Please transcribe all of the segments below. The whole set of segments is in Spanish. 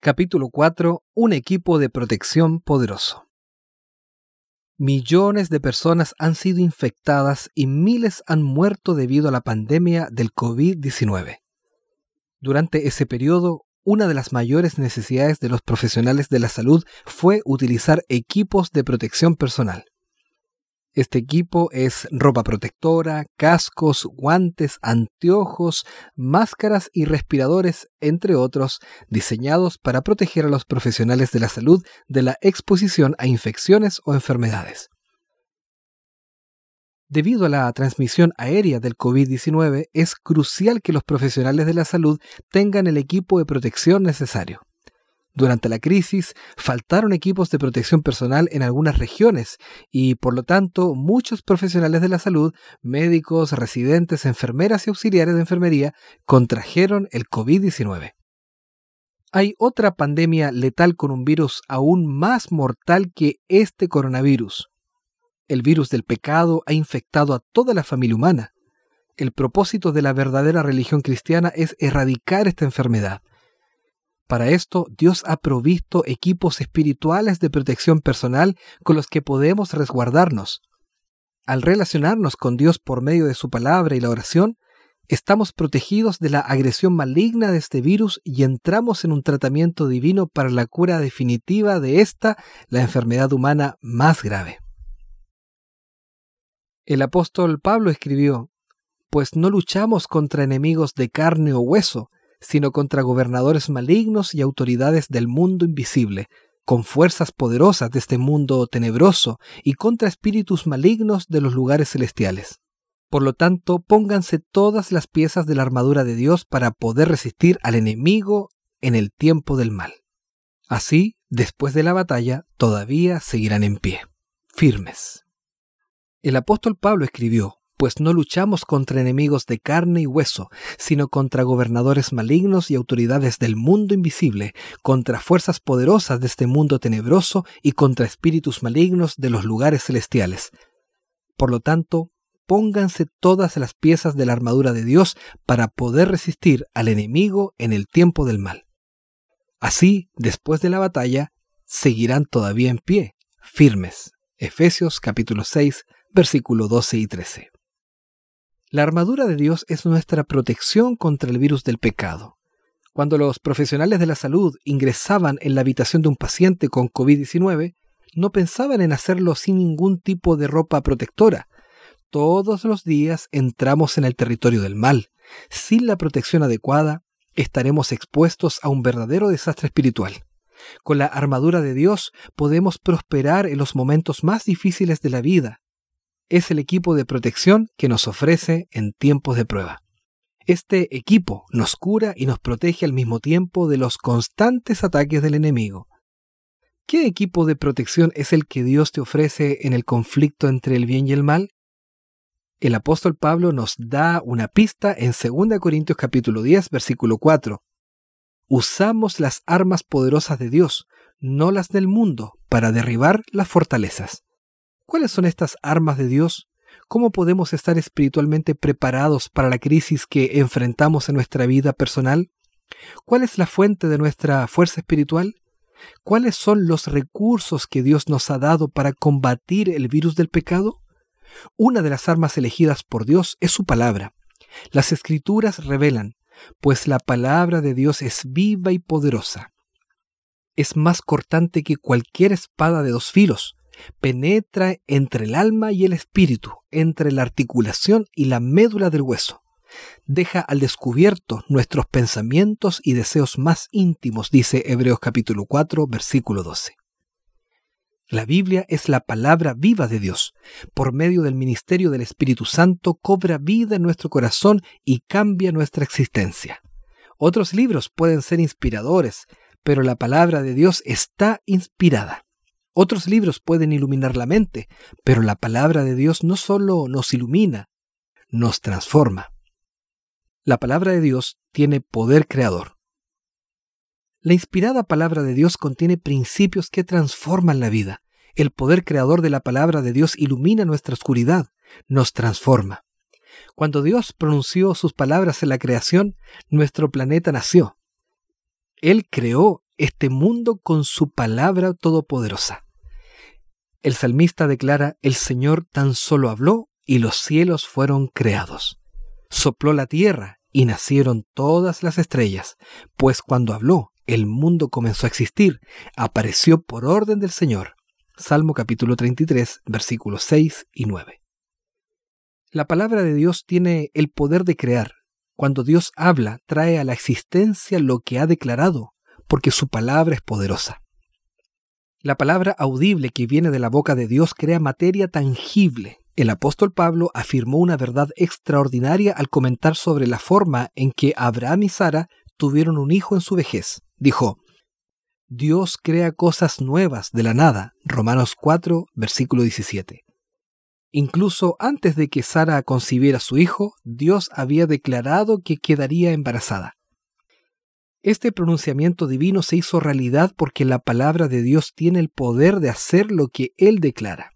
Capítulo 4. Un equipo de protección poderoso. Millones de personas han sido infectadas y miles han muerto debido a la pandemia del COVID-19. Durante ese periodo, una de las mayores necesidades de los profesionales de la salud fue utilizar equipos de protección personal. Este equipo es ropa protectora, cascos, guantes, anteojos, máscaras y respiradores, entre otros, diseñados para proteger a los profesionales de la salud de la exposición a infecciones o enfermedades. Debido a la transmisión aérea del COVID-19, es crucial que los profesionales de la salud tengan el equipo de protección necesario. Durante la crisis faltaron equipos de protección personal en algunas regiones y por lo tanto muchos profesionales de la salud, médicos, residentes, enfermeras y auxiliares de enfermería contrajeron el COVID-19. Hay otra pandemia letal con un virus aún más mortal que este coronavirus. El virus del pecado ha infectado a toda la familia humana. El propósito de la verdadera religión cristiana es erradicar esta enfermedad. Para esto, Dios ha provisto equipos espirituales de protección personal con los que podemos resguardarnos. Al relacionarnos con Dios por medio de su palabra y la oración, estamos protegidos de la agresión maligna de este virus y entramos en un tratamiento divino para la cura definitiva de esta, la enfermedad humana más grave. El apóstol Pablo escribió, Pues no luchamos contra enemigos de carne o hueso, sino contra gobernadores malignos y autoridades del mundo invisible, con fuerzas poderosas de este mundo tenebroso y contra espíritus malignos de los lugares celestiales. Por lo tanto, pónganse todas las piezas de la armadura de Dios para poder resistir al enemigo en el tiempo del mal. Así, después de la batalla, todavía seguirán en pie, firmes. El apóstol Pablo escribió, pues no luchamos contra enemigos de carne y hueso, sino contra gobernadores malignos y autoridades del mundo invisible, contra fuerzas poderosas de este mundo tenebroso y contra espíritus malignos de los lugares celestiales. Por lo tanto, pónganse todas las piezas de la armadura de Dios para poder resistir al enemigo en el tiempo del mal. Así, después de la batalla, seguirán todavía en pie, firmes. Efesios capítulo 6, versículo 12 y 13. La armadura de Dios es nuestra protección contra el virus del pecado. Cuando los profesionales de la salud ingresaban en la habitación de un paciente con COVID-19, no pensaban en hacerlo sin ningún tipo de ropa protectora. Todos los días entramos en el territorio del mal. Sin la protección adecuada, estaremos expuestos a un verdadero desastre espiritual. Con la armadura de Dios podemos prosperar en los momentos más difíciles de la vida, es el equipo de protección que nos ofrece en tiempos de prueba. Este equipo nos cura y nos protege al mismo tiempo de los constantes ataques del enemigo. ¿Qué equipo de protección es el que Dios te ofrece en el conflicto entre el bien y el mal? El apóstol Pablo nos da una pista en 2 Corintios capítulo 10 versículo 4. Usamos las armas poderosas de Dios, no las del mundo, para derribar las fortalezas. ¿Cuáles son estas armas de Dios? ¿Cómo podemos estar espiritualmente preparados para la crisis que enfrentamos en nuestra vida personal? ¿Cuál es la fuente de nuestra fuerza espiritual? ¿Cuáles son los recursos que Dios nos ha dado para combatir el virus del pecado? Una de las armas elegidas por Dios es su palabra. Las escrituras revelan, pues la palabra de Dios es viva y poderosa. Es más cortante que cualquier espada de dos filos, penetra entre el alma y el espíritu, entre la articulación y la médula del hueso. Deja al descubierto nuestros pensamientos y deseos más íntimos, dice Hebreos capítulo 4, versículo 12. La Biblia es la palabra viva de Dios. Por medio del ministerio del Espíritu Santo cobra vida en nuestro corazón y cambia nuestra existencia. Otros libros pueden ser inspiradores, pero la palabra de Dios está inspirada. Otros libros pueden iluminar la mente, pero la palabra de Dios no solo nos ilumina, nos transforma. La palabra de Dios tiene poder creador. La inspirada palabra de Dios contiene principios que transforman la vida. El poder creador de la palabra de Dios ilumina nuestra oscuridad, nos transforma. Cuando Dios pronunció sus palabras en la creación, nuestro planeta nació. Él creó este mundo con su palabra todopoderosa. El salmista declara, el Señor tan solo habló y los cielos fueron creados. Sopló la tierra y nacieron todas las estrellas, pues cuando habló, el mundo comenzó a existir, apareció por orden del Señor. Salmo capítulo 33, versículos 6 y 9. La palabra de Dios tiene el poder de crear. Cuando Dios habla, trae a la existencia lo que ha declarado, porque su palabra es poderosa. La palabra audible que viene de la boca de Dios crea materia tangible. El apóstol Pablo afirmó una verdad extraordinaria al comentar sobre la forma en que Abraham y Sara tuvieron un hijo en su vejez. Dijo, Dios crea cosas nuevas de la nada. Romanos 4, versículo 17. Incluso antes de que Sara concibiera a su hijo, Dios había declarado que quedaría embarazada. Este pronunciamiento divino se hizo realidad porque la palabra de Dios tiene el poder de hacer lo que Él declara.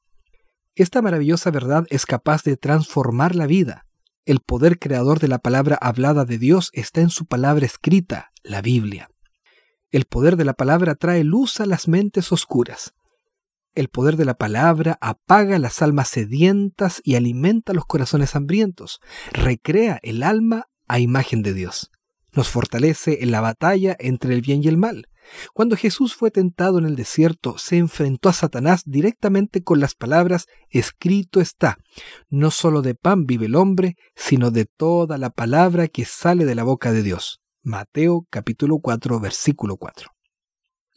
Esta maravillosa verdad es capaz de transformar la vida. El poder creador de la palabra hablada de Dios está en su palabra escrita, la Biblia. El poder de la palabra trae luz a las mentes oscuras. El poder de la palabra apaga las almas sedientas y alimenta los corazones hambrientos. Recrea el alma a imagen de Dios. Nos fortalece en la batalla entre el bien y el mal. Cuando Jesús fue tentado en el desierto, se enfrentó a Satanás directamente con las palabras, escrito está, no solo de pan vive el hombre, sino de toda la palabra que sale de la boca de Dios. Mateo capítulo 4 versículo 4.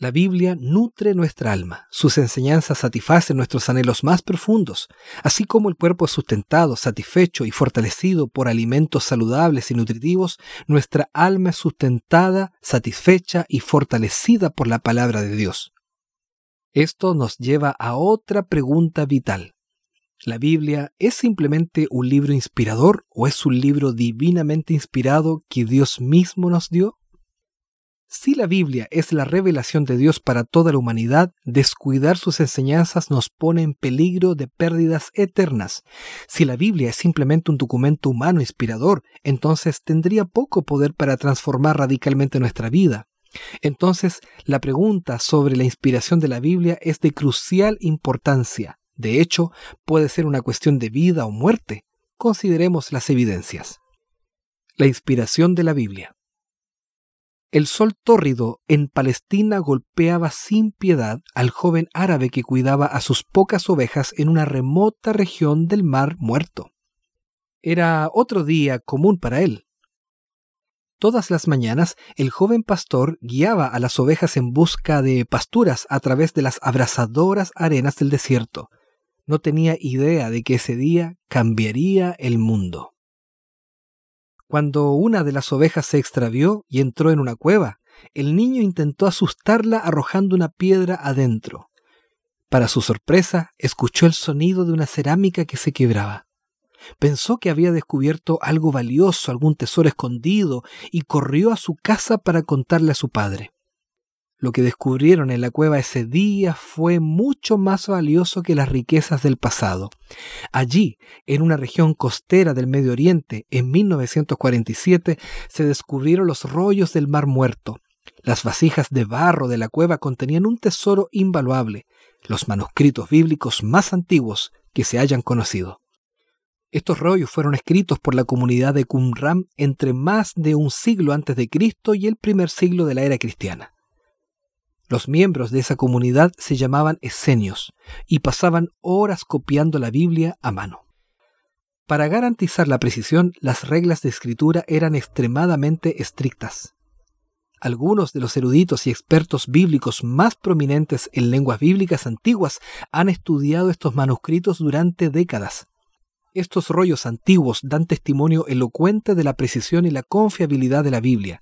La Biblia nutre nuestra alma, sus enseñanzas satisfacen nuestros anhelos más profundos, así como el cuerpo es sustentado, satisfecho y fortalecido por alimentos saludables y nutritivos, nuestra alma es sustentada, satisfecha y fortalecida por la palabra de Dios. Esto nos lleva a otra pregunta vital. ¿La Biblia es simplemente un libro inspirador o es un libro divinamente inspirado que Dios mismo nos dio? Si la Biblia es la revelación de Dios para toda la humanidad, descuidar sus enseñanzas nos pone en peligro de pérdidas eternas. Si la Biblia es simplemente un documento humano inspirador, entonces tendría poco poder para transformar radicalmente nuestra vida. Entonces, la pregunta sobre la inspiración de la Biblia es de crucial importancia. De hecho, puede ser una cuestión de vida o muerte. Consideremos las evidencias. La inspiración de la Biblia. El sol tórrido en Palestina golpeaba sin piedad al joven árabe que cuidaba a sus pocas ovejas en una remota región del mar muerto. Era otro día común para él. Todas las mañanas el joven pastor guiaba a las ovejas en busca de pasturas a través de las abrasadoras arenas del desierto. No tenía idea de que ese día cambiaría el mundo. Cuando una de las ovejas se extravió y entró en una cueva, el niño intentó asustarla arrojando una piedra adentro. Para su sorpresa, escuchó el sonido de una cerámica que se quebraba. Pensó que había descubierto algo valioso, algún tesoro escondido, y corrió a su casa para contarle a su padre. Lo que descubrieron en la cueva ese día fue mucho más valioso que las riquezas del pasado. Allí, en una región costera del Medio Oriente, en 1947, se descubrieron los rollos del Mar Muerto. Las vasijas de barro de la cueva contenían un tesoro invaluable, los manuscritos bíblicos más antiguos que se hayan conocido. Estos rollos fueron escritos por la comunidad de Qumran entre más de un siglo antes de Cristo y el primer siglo de la era cristiana. Los miembros de esa comunidad se llamaban esenios y pasaban horas copiando la Biblia a mano. Para garantizar la precisión, las reglas de escritura eran extremadamente estrictas. Algunos de los eruditos y expertos bíblicos más prominentes en lenguas bíblicas antiguas han estudiado estos manuscritos durante décadas. Estos rollos antiguos dan testimonio elocuente de la precisión y la confiabilidad de la Biblia,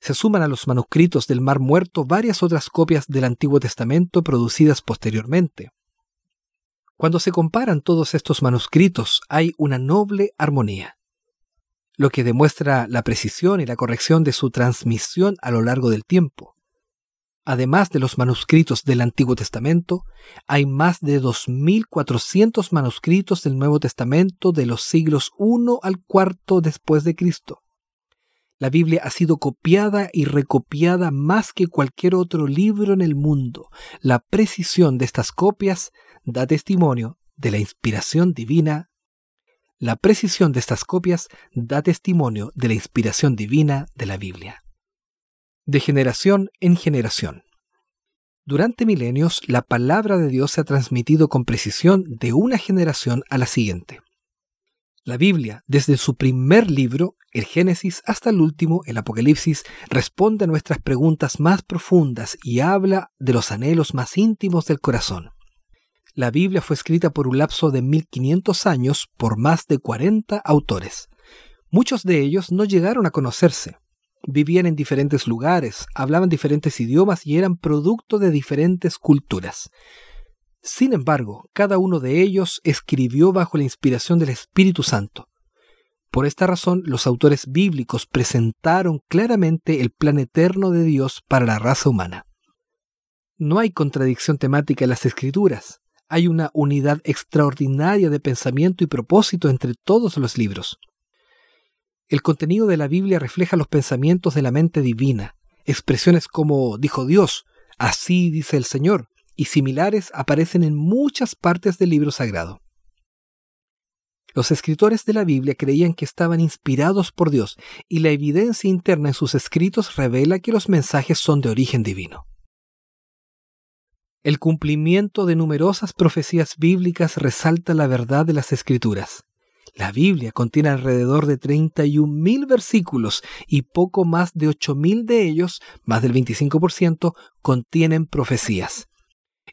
se suman a los manuscritos del Mar Muerto varias otras copias del Antiguo Testamento producidas posteriormente. Cuando se comparan todos estos manuscritos hay una noble armonía, lo que demuestra la precisión y la corrección de su transmisión a lo largo del tiempo. Además de los manuscritos del Antiguo Testamento, hay más de 2.400 manuscritos del Nuevo Testamento de los siglos I al IV después de Cristo. La Biblia ha sido copiada y recopiada más que cualquier otro libro en el mundo. La precisión de estas copias da testimonio de la inspiración divina. La precisión de estas copias da testimonio de la inspiración divina de la Biblia. De generación en generación. Durante milenios, la palabra de Dios se ha transmitido con precisión de una generación a la siguiente. La Biblia, desde su primer libro, el Génesis, hasta el último, el Apocalipsis, responde a nuestras preguntas más profundas y habla de los anhelos más íntimos del corazón. La Biblia fue escrita por un lapso de 1500 años por más de 40 autores. Muchos de ellos no llegaron a conocerse. Vivían en diferentes lugares, hablaban diferentes idiomas y eran producto de diferentes culturas. Sin embargo, cada uno de ellos escribió bajo la inspiración del Espíritu Santo. Por esta razón, los autores bíblicos presentaron claramente el plan eterno de Dios para la raza humana. No hay contradicción temática en las escrituras, hay una unidad extraordinaria de pensamiento y propósito entre todos los libros. El contenido de la Biblia refleja los pensamientos de la mente divina, expresiones como dijo Dios, así dice el Señor, y similares aparecen en muchas partes del libro sagrado. Los escritores de la Biblia creían que estaban inspirados por Dios y la evidencia interna en sus escritos revela que los mensajes son de origen divino. El cumplimiento de numerosas profecías bíblicas resalta la verdad de las escrituras. La Biblia contiene alrededor de 31.000 versículos y poco más de 8.000 de ellos, más del 25%, contienen profecías.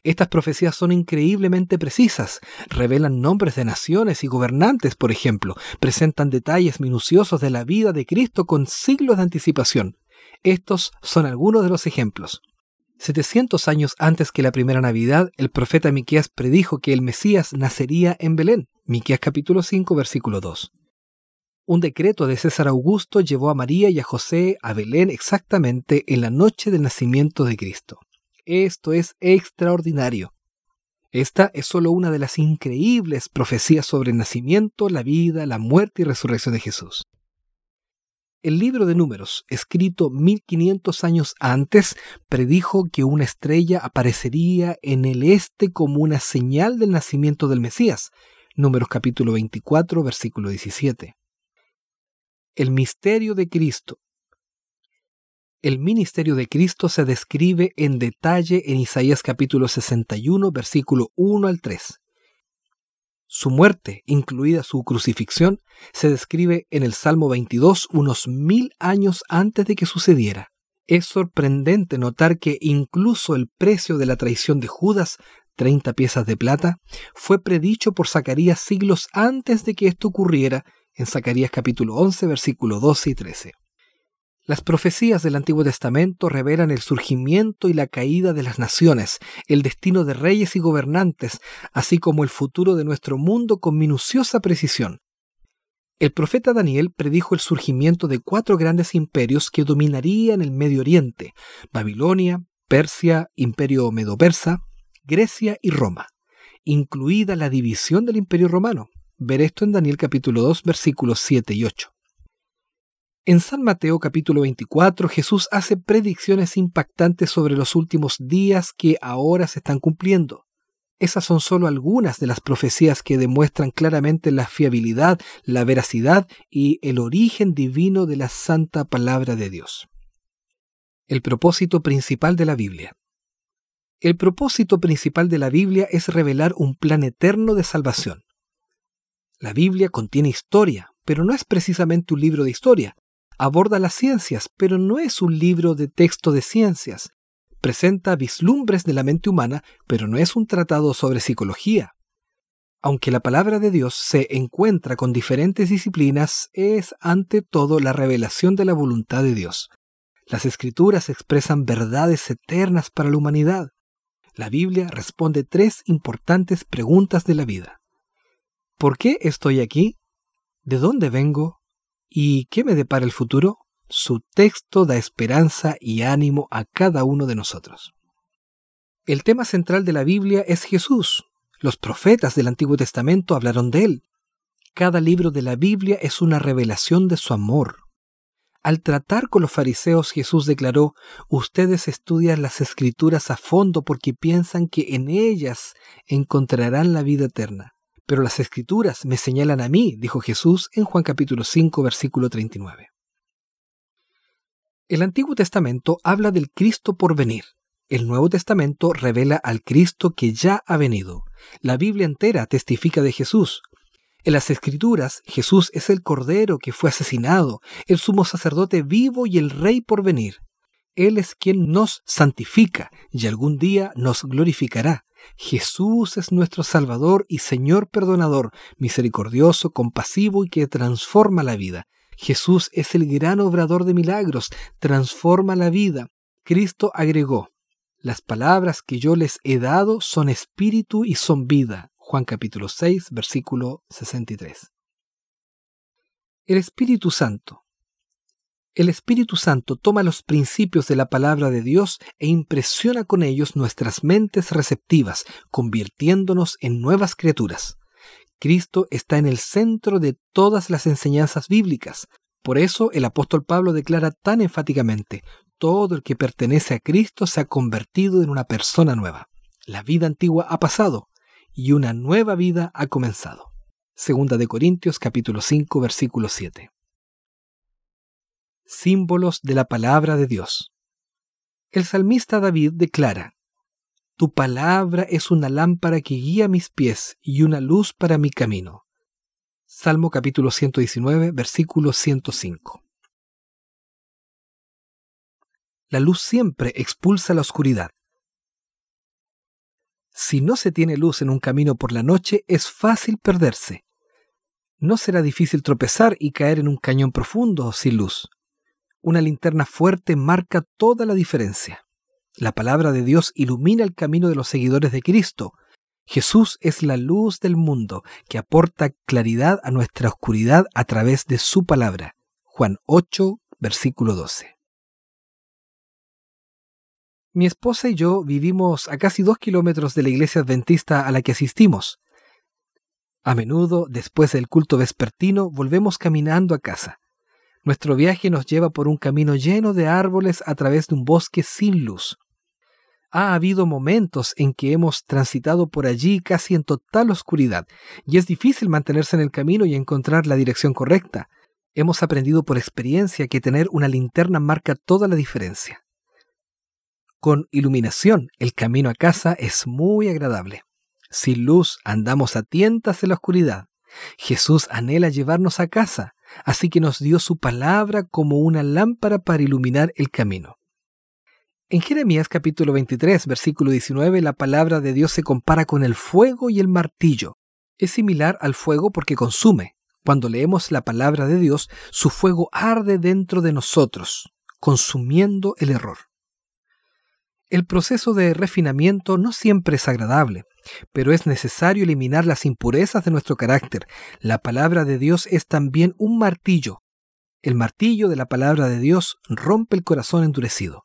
Estas profecías son increíblemente precisas, revelan nombres de naciones y gobernantes, por ejemplo, presentan detalles minuciosos de la vida de Cristo con siglos de anticipación. Estos son algunos de los ejemplos. 700 años antes que la primera Navidad, el profeta Miqueas predijo que el Mesías nacería en Belén. Miqueas capítulo 5, versículo 2. Un decreto de César Augusto llevó a María y a José a Belén exactamente en la noche del nacimiento de Cristo. Esto es extraordinario. Esta es solo una de las increíbles profecías sobre el nacimiento, la vida, la muerte y resurrección de Jesús. El libro de números, escrito 1500 años antes, predijo que una estrella aparecería en el este como una señal del nacimiento del Mesías. Números capítulo 24, versículo 17. El misterio de Cristo el ministerio de Cristo se describe en detalle en Isaías capítulo 61, versículo 1 al 3. Su muerte, incluida su crucifixión, se describe en el Salmo 22 unos mil años antes de que sucediera. Es sorprendente notar que incluso el precio de la traición de Judas, 30 piezas de plata, fue predicho por Zacarías siglos antes de que esto ocurriera en Zacarías capítulo 11, versículo 12 y 13. Las profecías del Antiguo Testamento revelan el surgimiento y la caída de las naciones, el destino de reyes y gobernantes, así como el futuro de nuestro mundo con minuciosa precisión. El profeta Daniel predijo el surgimiento de cuatro grandes imperios que dominarían el Medio Oriente, Babilonia, Persia, Imperio Medo-Persa, Grecia y Roma, incluida la división del Imperio Romano. Ver esto en Daniel capítulo 2 versículos 7 y 8. En San Mateo capítulo 24 Jesús hace predicciones impactantes sobre los últimos días que ahora se están cumpliendo. Esas son solo algunas de las profecías que demuestran claramente la fiabilidad, la veracidad y el origen divino de la santa palabra de Dios. El propósito principal de la Biblia. El propósito principal de la Biblia es revelar un plan eterno de salvación. La Biblia contiene historia, pero no es precisamente un libro de historia, aborda las ciencias, pero no es un libro de texto de ciencias. Presenta vislumbres de la mente humana, pero no es un tratado sobre psicología. Aunque la palabra de Dios se encuentra con diferentes disciplinas, es ante todo la revelación de la voluntad de Dios. Las escrituras expresan verdades eternas para la humanidad. La Biblia responde tres importantes preguntas de la vida. ¿Por qué estoy aquí? ¿De dónde vengo? ¿Y qué me depara el futuro? Su texto da esperanza y ánimo a cada uno de nosotros. El tema central de la Biblia es Jesús. Los profetas del Antiguo Testamento hablaron de él. Cada libro de la Biblia es una revelación de su amor. Al tratar con los fariseos, Jesús declaró, Ustedes estudian las escrituras a fondo porque piensan que en ellas encontrarán la vida eterna. Pero las escrituras me señalan a mí, dijo Jesús en Juan capítulo 5, versículo 39. El Antiguo Testamento habla del Cristo por venir. El Nuevo Testamento revela al Cristo que ya ha venido. La Biblia entera testifica de Jesús. En las Escrituras, Jesús es el Cordero que fue asesinado, el sumo sacerdote vivo y el Rey por venir. Él es quien nos santifica y algún día nos glorificará. Jesús es nuestro Salvador y Señor perdonador, misericordioso, compasivo y que transforma la vida. Jesús es el gran obrador de milagros, transforma la vida. Cristo agregó, las palabras que yo les he dado son espíritu y son vida. Juan capítulo 6, versículo 63. El Espíritu Santo. El Espíritu Santo toma los principios de la palabra de Dios e impresiona con ellos nuestras mentes receptivas, convirtiéndonos en nuevas criaturas. Cristo está en el centro de todas las enseñanzas bíblicas. Por eso el apóstol Pablo declara tan enfáticamente, todo el que pertenece a Cristo se ha convertido en una persona nueva. La vida antigua ha pasado y una nueva vida ha comenzado. Segunda de Corintios capítulo 5 versículo 7. Símbolos de la palabra de Dios. El salmista David declara, Tu palabra es una lámpara que guía mis pies y una luz para mi camino. Salmo capítulo 119 versículo 105. La luz siempre expulsa la oscuridad. Si no se tiene luz en un camino por la noche, es fácil perderse. No será difícil tropezar y caer en un cañón profundo sin luz. Una linterna fuerte marca toda la diferencia. La palabra de Dios ilumina el camino de los seguidores de Cristo. Jesús es la luz del mundo que aporta claridad a nuestra oscuridad a través de su palabra. Juan 8, versículo 12. Mi esposa y yo vivimos a casi dos kilómetros de la iglesia adventista a la que asistimos. A menudo, después del culto vespertino, volvemos caminando a casa. Nuestro viaje nos lleva por un camino lleno de árboles a través de un bosque sin luz. Ha habido momentos en que hemos transitado por allí casi en total oscuridad, y es difícil mantenerse en el camino y encontrar la dirección correcta. Hemos aprendido por experiencia que tener una linterna marca toda la diferencia. Con iluminación, el camino a casa es muy agradable. Sin luz andamos a tientas en la oscuridad. Jesús anhela llevarnos a casa, así que nos dio su palabra como una lámpara para iluminar el camino. En Jeremías capítulo 23, versículo 19, la palabra de Dios se compara con el fuego y el martillo. Es similar al fuego porque consume. Cuando leemos la palabra de Dios, su fuego arde dentro de nosotros, consumiendo el error. El proceso de refinamiento no siempre es agradable, pero es necesario eliminar las impurezas de nuestro carácter. La palabra de Dios es también un martillo. El martillo de la palabra de Dios rompe el corazón endurecido.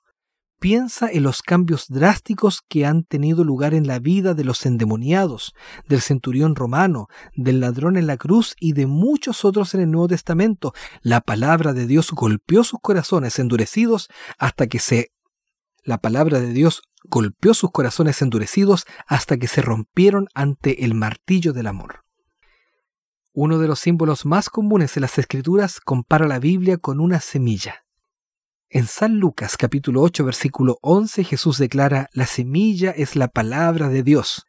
Piensa en los cambios drásticos que han tenido lugar en la vida de los endemoniados, del centurión romano, del ladrón en la cruz y de muchos otros en el Nuevo Testamento. La palabra de Dios golpeó sus corazones endurecidos hasta que se la palabra de Dios golpeó sus corazones endurecidos hasta que se rompieron ante el martillo del amor. Uno de los símbolos más comunes en las escrituras compara la Biblia con una semilla. En San Lucas capítulo 8 versículo 11 Jesús declara, la semilla es la palabra de Dios.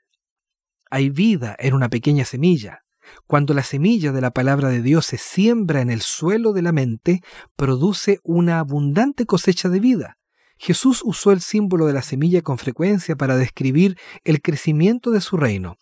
Hay vida en una pequeña semilla. Cuando la semilla de la palabra de Dios se siembra en el suelo de la mente, produce una abundante cosecha de vida. Jesús usó el símbolo de la semilla con frecuencia para describir el crecimiento de su reino.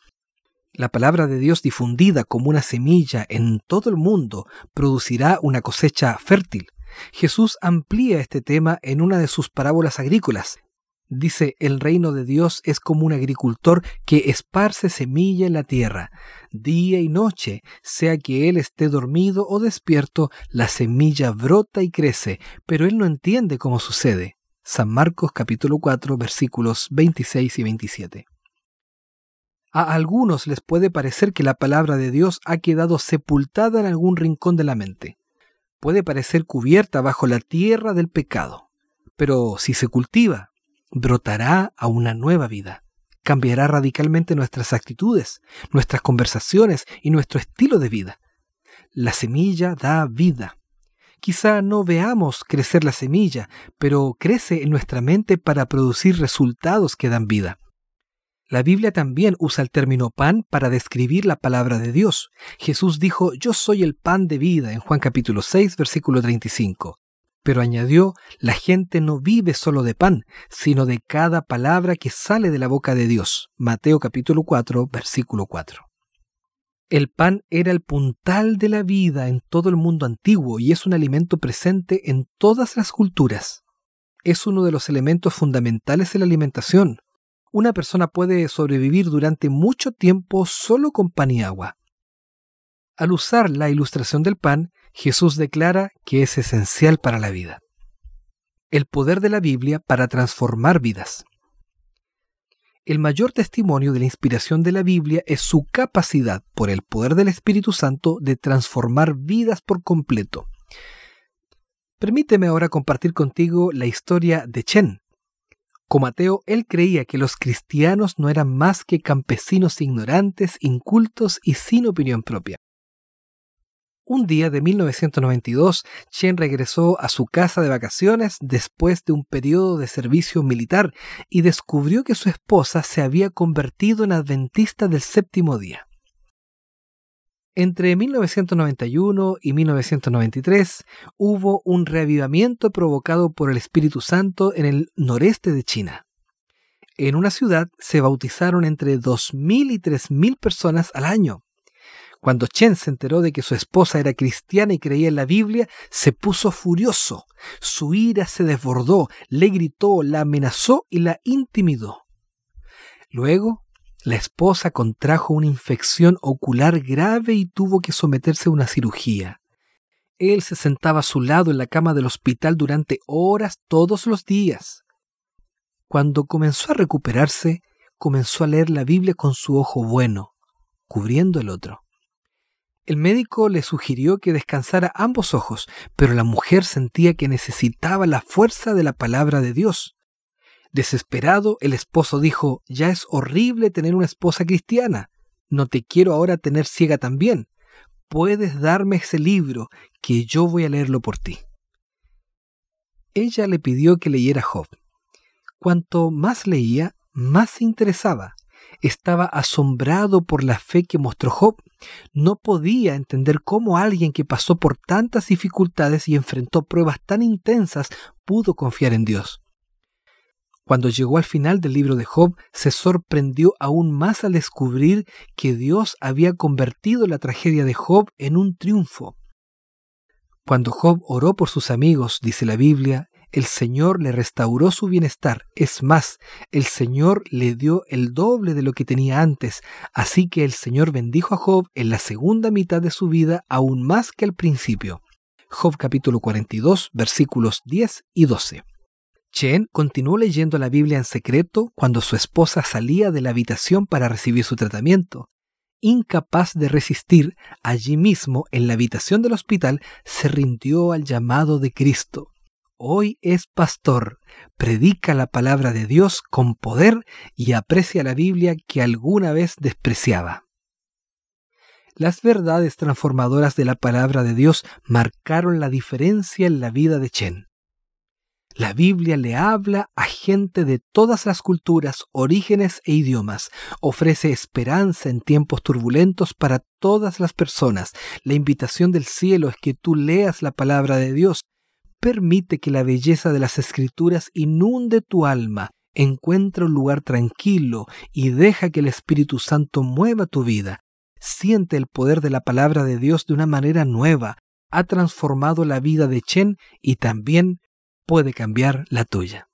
La palabra de Dios difundida como una semilla en todo el mundo producirá una cosecha fértil. Jesús amplía este tema en una de sus parábolas agrícolas. Dice, el reino de Dios es como un agricultor que esparce semilla en la tierra. Día y noche, sea que él esté dormido o despierto, la semilla brota y crece, pero él no entiende cómo sucede. San Marcos capítulo 4 versículos 26 y 27. A algunos les puede parecer que la palabra de Dios ha quedado sepultada en algún rincón de la mente. puede parecer cubierta bajo la tierra del pecado, pero si se cultiva, brotará a una nueva vida. Cambiará radicalmente nuestras actitudes, nuestras conversaciones y nuestro estilo de vida. La semilla da vida. Quizá no veamos crecer la semilla, pero crece en nuestra mente para producir resultados que dan vida. La Biblia también usa el término pan para describir la palabra de Dios. Jesús dijo, yo soy el pan de vida en Juan capítulo 6, versículo 35. Pero añadió, la gente no vive solo de pan, sino de cada palabra que sale de la boca de Dios. Mateo capítulo 4, versículo 4. El pan era el puntal de la vida en todo el mundo antiguo y es un alimento presente en todas las culturas. Es uno de los elementos fundamentales de la alimentación. Una persona puede sobrevivir durante mucho tiempo solo con pan y agua. Al usar la ilustración del pan, Jesús declara que es esencial para la vida. El poder de la Biblia para transformar vidas. El mayor testimonio de la inspiración de la Biblia es su capacidad, por el poder del Espíritu Santo, de transformar vidas por completo. Permíteme ahora compartir contigo la historia de Chen. Como ateo, él creía que los cristianos no eran más que campesinos ignorantes, incultos y sin opinión propia. Un día de 1992, Chen regresó a su casa de vacaciones después de un periodo de servicio militar y descubrió que su esposa se había convertido en adventista del séptimo día. Entre 1991 y 1993 hubo un reavivamiento provocado por el Espíritu Santo en el noreste de China. En una ciudad se bautizaron entre 2.000 y 3.000 personas al año. Cuando Chen se enteró de que su esposa era cristiana y creía en la Biblia, se puso furioso. Su ira se desbordó, le gritó, la amenazó y la intimidó. Luego, la esposa contrajo una infección ocular grave y tuvo que someterse a una cirugía. Él se sentaba a su lado en la cama del hospital durante horas todos los días. Cuando comenzó a recuperarse, comenzó a leer la Biblia con su ojo bueno, cubriendo el otro. El médico le sugirió que descansara ambos ojos, pero la mujer sentía que necesitaba la fuerza de la palabra de Dios. Desesperado, el esposo dijo, ya es horrible tener una esposa cristiana. No te quiero ahora tener ciega también. Puedes darme ese libro, que yo voy a leerlo por ti. Ella le pidió que leyera Job. Cuanto más leía, más se interesaba. Estaba asombrado por la fe que mostró Job no podía entender cómo alguien que pasó por tantas dificultades y enfrentó pruebas tan intensas pudo confiar en Dios. Cuando llegó al final del libro de Job, se sorprendió aún más al descubrir que Dios había convertido la tragedia de Job en un triunfo. Cuando Job oró por sus amigos, dice la Biblia, el Señor le restauró su bienestar. Es más, el Señor le dio el doble de lo que tenía antes. Así que el Señor bendijo a Job en la segunda mitad de su vida aún más que al principio. Job capítulo 42 versículos 10 y 12. Chen continuó leyendo la Biblia en secreto cuando su esposa salía de la habitación para recibir su tratamiento. Incapaz de resistir, allí mismo, en la habitación del hospital, se rindió al llamado de Cristo hoy es pastor, predica la palabra de Dios con poder y aprecia la Biblia que alguna vez despreciaba. Las verdades transformadoras de la palabra de Dios marcaron la diferencia en la vida de Chen. La Biblia le habla a gente de todas las culturas, orígenes e idiomas. Ofrece esperanza en tiempos turbulentos para todas las personas. La invitación del cielo es que tú leas la palabra de Dios Permite que la belleza de las escrituras inunde tu alma, encuentra un lugar tranquilo y deja que el Espíritu Santo mueva tu vida. Siente el poder de la palabra de Dios de una manera nueva. Ha transformado la vida de Chen y también puede cambiar la tuya.